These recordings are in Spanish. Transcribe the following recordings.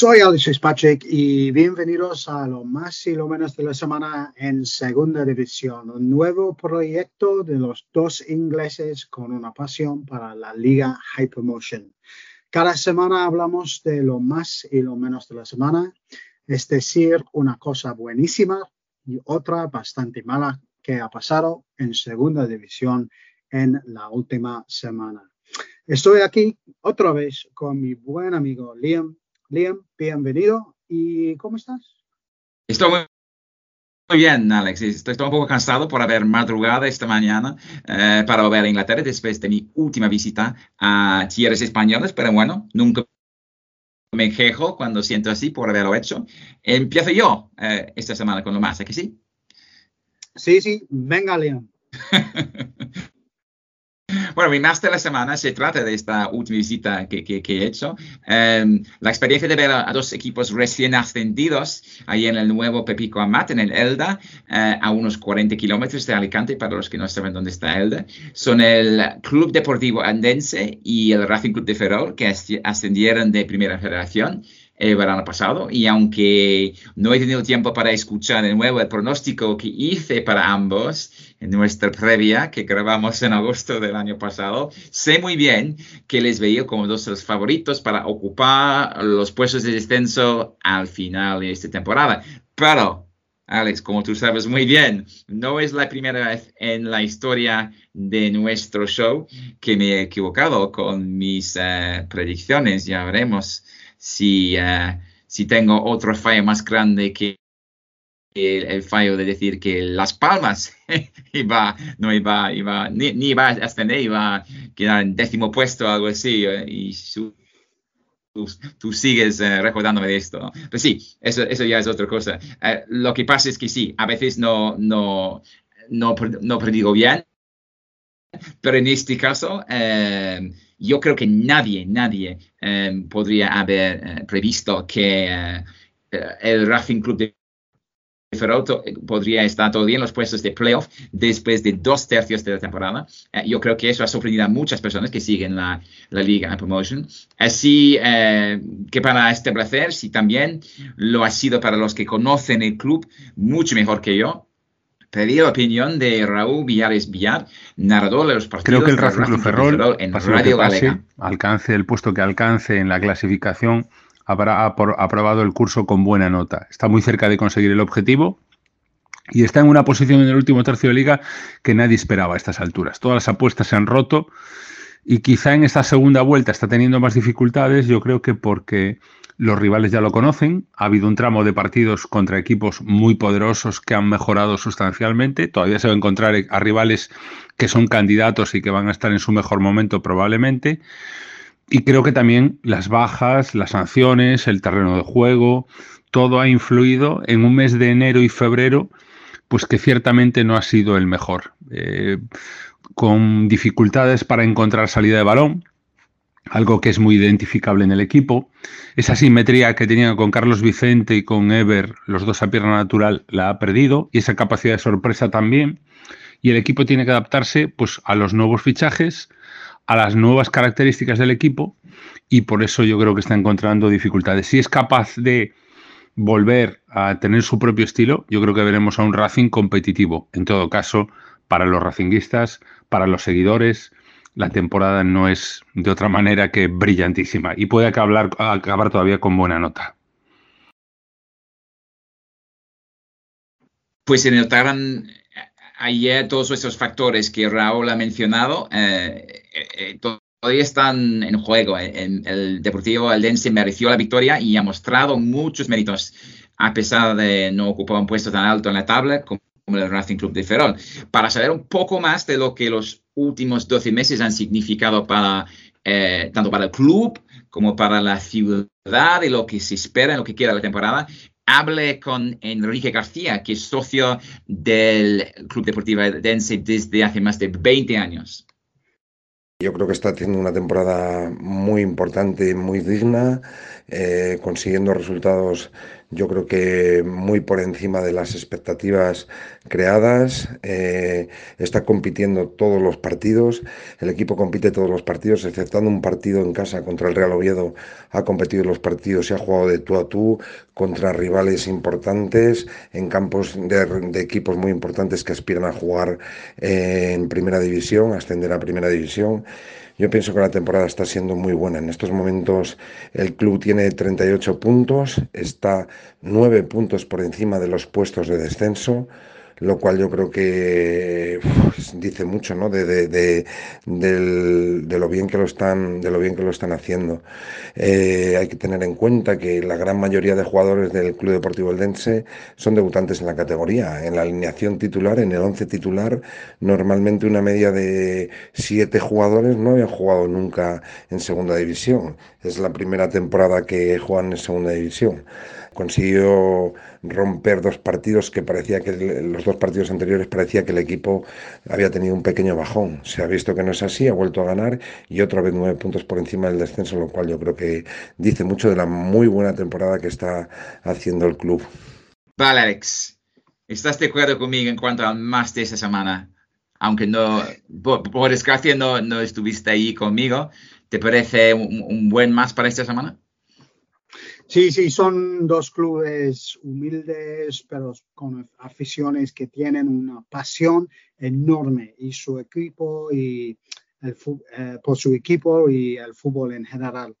Soy Alex Patrick y bienvenidos a lo más y lo menos de la semana en Segunda División, un nuevo proyecto de los dos ingleses con una pasión para la Liga Hypermotion. Cada semana hablamos de lo más y lo menos de la semana, es decir, una cosa buenísima y otra bastante mala que ha pasado en Segunda División en la última semana. Estoy aquí otra vez con mi buen amigo Liam Liam, bienvenido. ¿Y cómo estás? Estoy muy bien, Alex. Estoy, un poco cansado por haber madrugado esta mañana eh, para ver a Inglaterra después de mi última visita a tierras españolas, pero bueno, nunca me quejo cuando siento así por haberlo hecho. Empiezo yo eh, esta semana con lo más, ¿es que sí? Sí, sí, venga, Liam. Bueno, mi más de la semana se trata de esta última visita que, he hecho. Em, la experiencia de ver a, dos equipos recién ascendidos ahí en el nuevo Pepico Amat, en el Elda, eh, a unos 40 kilómetros de Alicante, para los que no saben dónde está Elda, son el Club Deportivo Andense y el Racing Club de Ferrol, que ascendieron de Primera Federación el verano pasado y aunque no he tenido tiempo para escuchar de nuevo el pronóstico que hice para ambos en nuestra previa que grabamos en agosto del año pasado, sé muy bien que les veía como dos favoritos para ocupar los puestos de descenso al final de esta temporada. Pero, Alex, como tú sabes muy bien, no es la primera vez en la historia de nuestro show que me he equivocado con mis eh, predicciones, ya veremos si, uh, si tengo otro fallo más grande que el, fallo de decir que Las Palmas iba, no iba, iba ni, ni, iba a ascender, iba a quedar en décimo puesto algo así, eh, y su, tú, sigues uh, recordándome de esto. ¿no? Pues sí, eso, eso ya es otra cosa. Uh, lo que pasa es que sí, a veces no, no, no, no predigo bien, pero en este caso, eh, yo creo que nadie, nadie eh, podría haber eh, previsto que el Racing Club de Ferrol podría estar todavía en los puestos de playoff después de dos tercios de la temporada. yo creo que eso ha sorprendido a muchas personas que siguen la, la Liga en Promotion. Así que para establecer si también lo ha sido para los que conocen el club mucho mejor que yo, pedí la opinión de Raúl Villares Villar, narrador de los partidos. Creo que el Racing Club Ferrol, en Radio Galega. alcance el puesto que alcance en la clasificación, habrá aprobado el curso con buena nota. Está muy cerca de conseguir el objetivo y está en una posición en el último tercio de liga que nadie esperaba a estas alturas. Todas las apuestas se han roto y quizá en esta segunda vuelta está teniendo más dificultades, yo creo que porque los rivales ya lo conocen. Ha habido un tramo de partidos contra equipos muy poderosos que han mejorado sustancialmente. Todavía se va a encontrar a rivales que son candidatos y que van a estar en su mejor momento probablemente. Y creo que también las bajas, las sanciones, el terreno de juego, todo ha influido en un mes de enero y febrero, pues que ciertamente no ha sido el mejor. Eh, con dificultades para encontrar salida de balón, algo que es muy identificable en el equipo. Esa simetría que tenía con Carlos Vicente y con Ever, los dos a pierna natural, la ha perdido y esa capacidad de sorpresa también. Y el equipo tiene que adaptarse pues, a los nuevos fichajes, a las nuevas características del equipo y por eso yo creo que está encontrando dificultades. Si es capaz de volver a tener su propio estilo, yo creo que veremos a un Racing competitivo. En todo caso, para los racinguistas, para los seguidores, la temporada no es de otra manera que brillantísima y puede acabar, acabar todavía con buena nota. Pues se notaron ayer todos esos factores que Raúl ha mencionado, eh, eh, eh, todavía están en juego. el Deportivo Aldense mereció la victoria y ha mostrado muchos méritos, a pesar de no ocupar un puesto tan alto en la tabla como el Racing Club de Ferrol. Para saber un poco más de lo que los últimos 12 meses han significado para, eh, tanto para el club como para la ciudad y lo que se espera, lo que queda la temporada. Hable con Enrique García, que es socio del Club Deportivo Dense desde hace más de 20 años. Yo creo que está haciendo una temporada muy importante, muy digna, eh, consiguiendo resultados yo creo que muy por encima de las expectativas creadas, eh, está compitiendo todos los partidos, el equipo compite todos los partidos, exceptando un partido en casa contra el Real Oviedo, ha competido los partidos y ha jugado de tú a tú contra rivales importantes en campos de, equipos muy importantes que aspiran a jugar en primera división, ascender a primera división. Yo pienso que la temporada está siendo muy buena. En estos momentos el club tiene 38 puntos, está 9 puntos por encima de los puestos de descenso lo cual yo creo que dice mucho ¿no? De, de, de, lo bien que lo están, de lo bien que lo están haciendo. Eh, hay que tener en cuenta que la gran mayoría de jugadores del Club Deportivo Eldense son debutantes en la categoría. En la alineación titular, en el 11 titular, normalmente una media de siete jugadores no habían jugado nunca en segunda división. Es la primera temporada que juegan en segunda división consiguió romper dos partidos que parecía que los dos partidos anteriores parecía que el equipo había tenido un pequeño bajón. Se ha visto que no es así, ha vuelto a ganar y otra vez nueve puntos por encima del descenso, lo cual yo creo que dice mucho de la muy buena temporada que está haciendo el club. Vale, Alex. ¿Estás de acuerdo conmigo en cuanto al más de esa semana? Aunque no, por, desgracia no, estuviste ahí conmigo, ¿te parece un buen más para esta semana? Sí, sí, son dos clubes humildes, pero con aficiones que tienen una pasión enorme y su equipo y el, eh, por su equipo y el fútbol en general.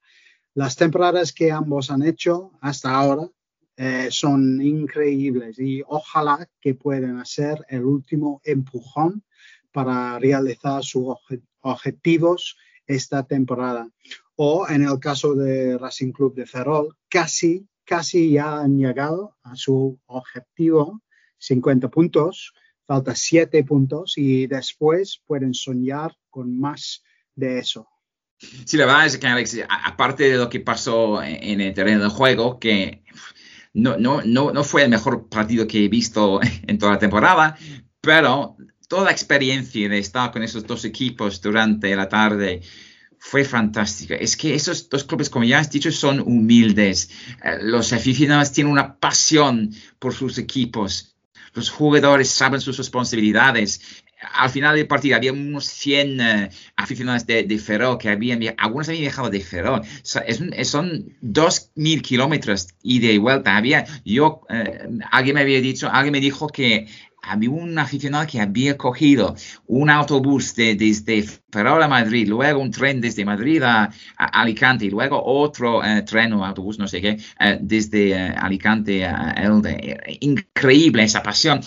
Las temporadas que ambos han hecho hasta ahora eh, son increíbles y ojalá que puedan hacer el último empujón para realizar sus objetivos esta temporada o en el caso de Racing Club de Ferrol, casi, casi ya han llegado a su objetivo, 50 puntos, falta 7 puntos y después pueden soñar con más de eso. Sí, la verdad es que Alex, aparte de lo que pasó en el terreno de juego, que no, no, no, no fue el mejor partido que he visto en toda la temporada, pero toda la experiencia de estar con esos dos equipos durante la tarde, fue fantástica. Es que esos dos clubes, como ya has dicho, son humildes. Eh, los aficionados tienen una pasión por sus equipos. Los jugadores saben sus responsabilidades. Al final del partido había unos 100 eh, aficionados de, de, Ferrol que habían, algunos habían viajado de Ferrol. es, son 2.000 kilómetros y vuelta. Había, yo, eh, alguien me había dicho, alguien me dijo que había un aficionado que había cogido un autobús desde Ferrol a Madrid, luego un tren desde Madrid a, Alicante y luego otro eh, tren o autobús, no sé qué, eh, desde eh, Alicante a Elde. Increíble esa pasión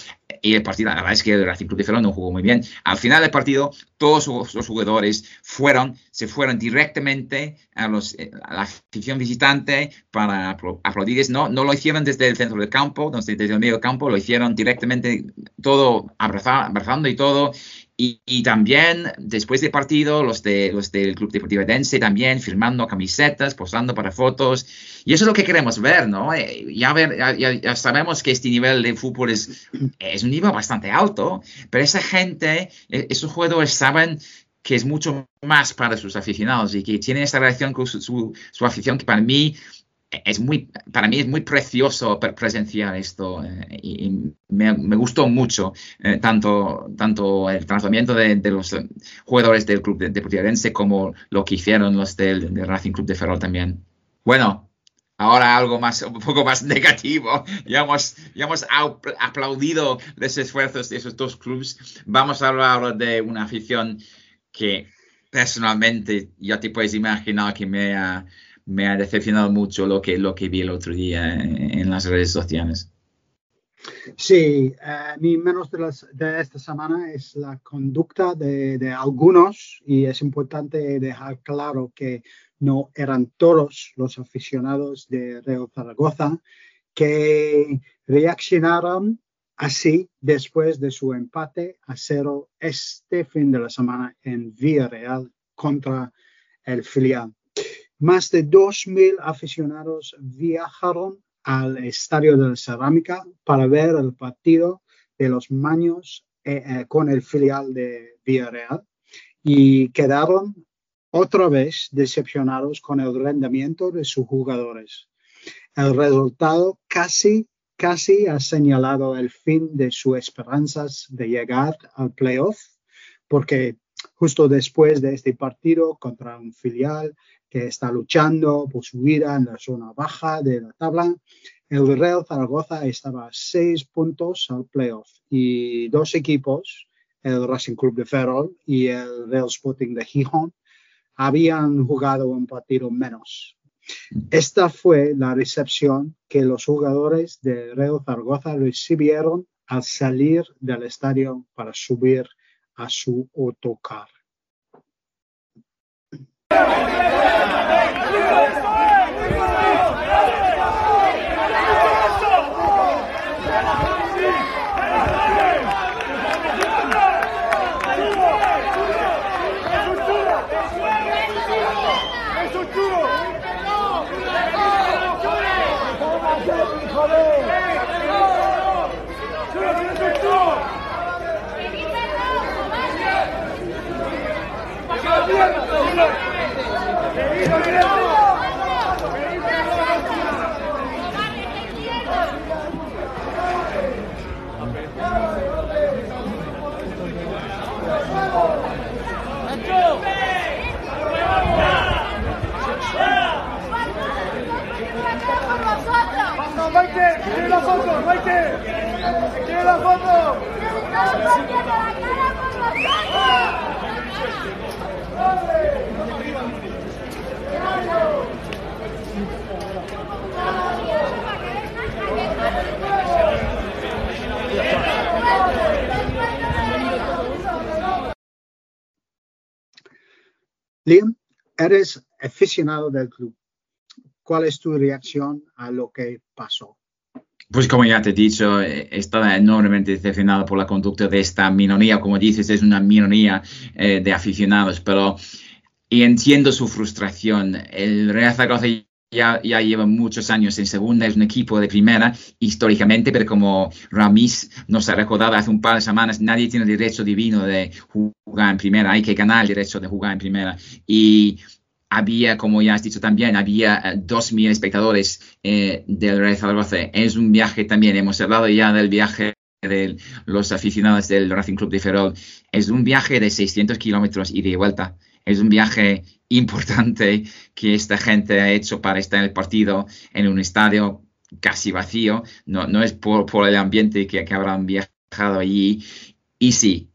y el partido, la verdad es que el Racing no jugó muy bien. Al final del partido, todos los jugadores fueron, se fueron directamente a, los, eh, la afición visitante para aplaudirles. No, no lo hicieron desde el centro del campo, desde el medio campo, lo hicieron directamente, todo abrazando y todo. Y, también después del partido, los, de, los del Club Deportivo Dense también firmando camisetas, posando para fotos. Y eso es lo que queremos ver, ¿no? Eh, ya, ver, ya, sabemos que este nivel de fútbol es, es un nivel bastante alto, pero esa gente, e, esos jugadores saben que es mucho más para sus aficionados y que tienen esa relación con su, su afición que para mí es muy, para mí es muy precioso presenciar esto eh, y, me, gustó mucho eh, tanto, tanto el tratamiento de, los jugadores del club de, de como lo que hicieron los del, Racing Club de Ferrol también. Bueno, ahora algo más, un poco más negativo. Ya hemos, ya hemos aplaudido los esfuerzos de esos dos clubes. Vamos a hablar de una afición que personalmente ya te puedes imaginar que me ha me ha decepcionado mucho lo que, lo que vi el otro día en, las redes sociales. Sí, eh, mi menos de, de, esta semana es la conducta de, de, algunos y es importante dejar claro que no eran todos los aficionados de Real Zaragoza que reaccionaron así después de su empate a cero este fin de la semana en Villarreal contra el filial. Más de 2.000 aficionados viajaron al Estadio de la Cerámica para ver el partido de los Maños eh, eh, con el filial de Villarreal y quedaron otra vez decepcionados con el rendimiento de sus jugadores. El resultado casi, casi ha señalado el fin de sus esperanzas de llegar al playoff, porque justo después de este partido contra un filial que está luchando por su vida en la zona baja de la tabla, el Real Zaragoza estaba a seis puntos al playoff y dos equipos, el Racing Club de Ferrol y el Real Sporting de Gijón, habían jugado un partido menos. Esta fue la recepción que los jugadores de Real Zaragoza recibieron al salir del estadio para subir a su autocar. ¡Quiere la. Liam, eres aficionado del club. ¿Cuál es tu reacción a lo que pasó? Pues como ya te he dicho, eh, estaba enormemente decepcionado por la conducta de esta minoría. Como dices, es una minoría eh, de aficionados, pero y entiendo su frustración. El Real Zaragoza ya, ya, lleva muchos años en segunda, es un equipo de primera históricamente, pero como Ramis nos ha recordado hace un par de semanas, nadie tiene derecho divino de jugar en primera, hay que ganar el derecho de jugar en primera. Y había, como ya has dicho también, había eh, dos mil espectadores eh, del Real Zaragoza. Es un viaje también, hemos hablado ya del viaje de los aficionados del Racing Club de Ferrol. Es un viaje de 600 kilómetros y de vuelta. Es un viaje importante que esta gente ha hecho para estar en el partido en un estadio casi vacío. No, no es por, por el ambiente que, que habrán viajado allí. Y sí,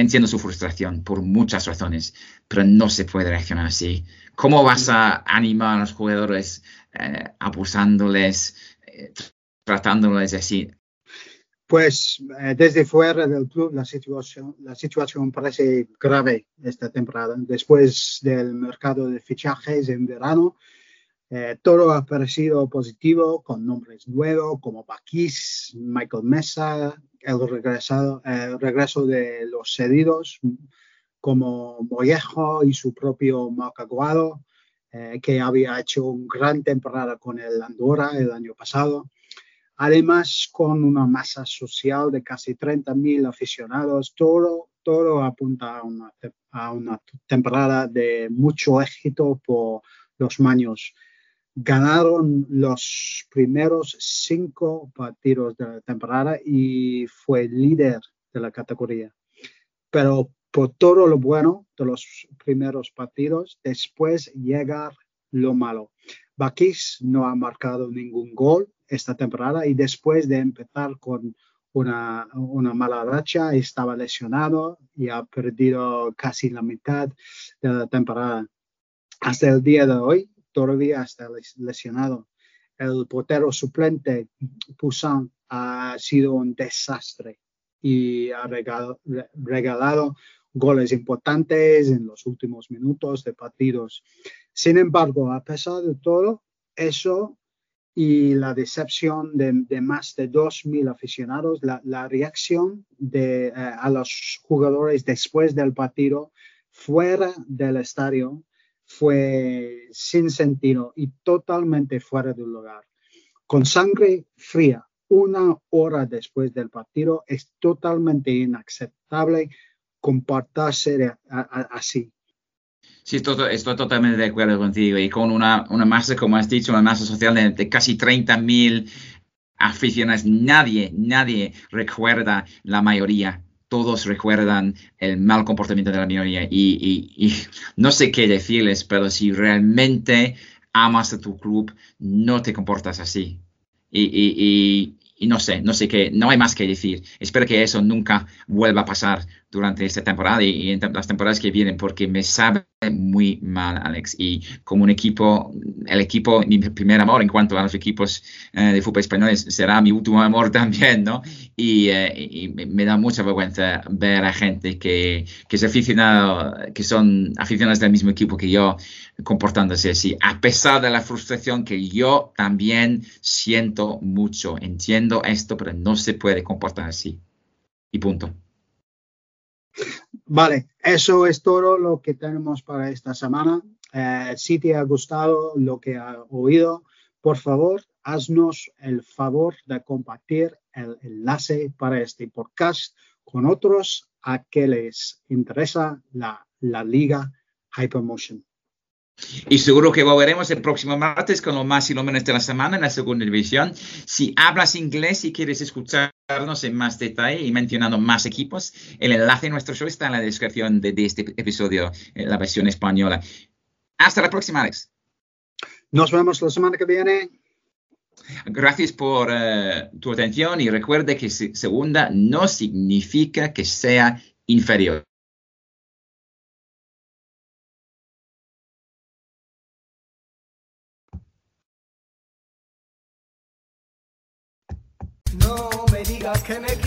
entiendo su frustración por muchas razones, pero no se puede reaccionar así. ¿Cómo vas a animar a los jugadores eh, abusándoles, eh, tratándoles así? Pues eh, desde fuera del club la situación, la situación parece grave esta temporada. Después del mercado de fichajes en verano, todo ha parecido positivo con nombres nuevos como Bakis, Michael Mesa, el, regresado, el regreso de los cedidos como Mollejo y su propio Macaguado, eh, que había hecho una gran temporada con el Andorra el año pasado. Además, con una masa social de casi 30.000 aficionados, todo, todo apunta a una, a una temporada de mucho éxito por los maños. Ganaron los primeros cinco partidos de la temporada y fue líder de la categoría. Pero por todo lo bueno de los primeros partidos, después llega lo malo. Bakis no ha marcado ningún gol esta temporada y después de empezar con una, una, mala racha, estaba lesionado y ha perdido casi la mitad de la temporada. Hasta el día de hoy todavía está lesionado. El portero suplente, Poussin, ha sido un desastre y ha regalado, goles importantes en los últimos minutos de partidos. Sin embargo, a pesar de todo eso y la decepción de, más de 2.000 aficionados, la, reacción de, eh, a los jugadores después del partido fuera del estadio fue sin sentido y totalmente fuera de lugar. Con sangre fría, una hora después del partido, es totalmente inaceptable comportarse así. Sí, estoy, estoy, totalmente de acuerdo contigo. Y con una, una masa, como has dicho, una masa social de, de casi 30.000 aficionados, nadie, nadie recuerda la mayoría. Todos recuerdan el mal comportamiento de la minoría. Y, y, no sé qué decirles, pero si realmente amas a tu club, no te comportas así. y, no sé, no sé qué, no hay más que decir. Espero que eso nunca vuelva a pasar durante esta temporada y, en las temporadas que vienen, porque me sabe muy mal, Alex. Y como un equipo, el equipo, mi primer amor en cuanto a los equipos eh, de fútbol español será mi último amor también, ¿no? Y, eh, me da mucha vergüenza ver a gente que, que es aficionado, que son aficionados del mismo equipo que yo, comportándose así, a pesar de la frustración que yo también siento mucho. Entiendo esto, pero no se puede comportar así. Y punto. Vale, eso es todo lo que tenemos para esta semana. Eh, si te ha gustado lo que ha oído, por favor, haznos el favor de compartir el enlace para este podcast con otros a que les interesa la, la liga Hypermotion. Y seguro que volveremos el próximo martes con lo más y lo menos de la semana en la segunda división. Si hablas inglés y quieres escucharnos en más detalle y mencionando más equipos, el enlace a nuestro show está en la descripción de, este episodio, en la versión española. Hasta la próxima, Alex. Nos vemos la semana que viene. Gracias por eh, tu atención y recuerde que segunda no significa que sea inferior. Me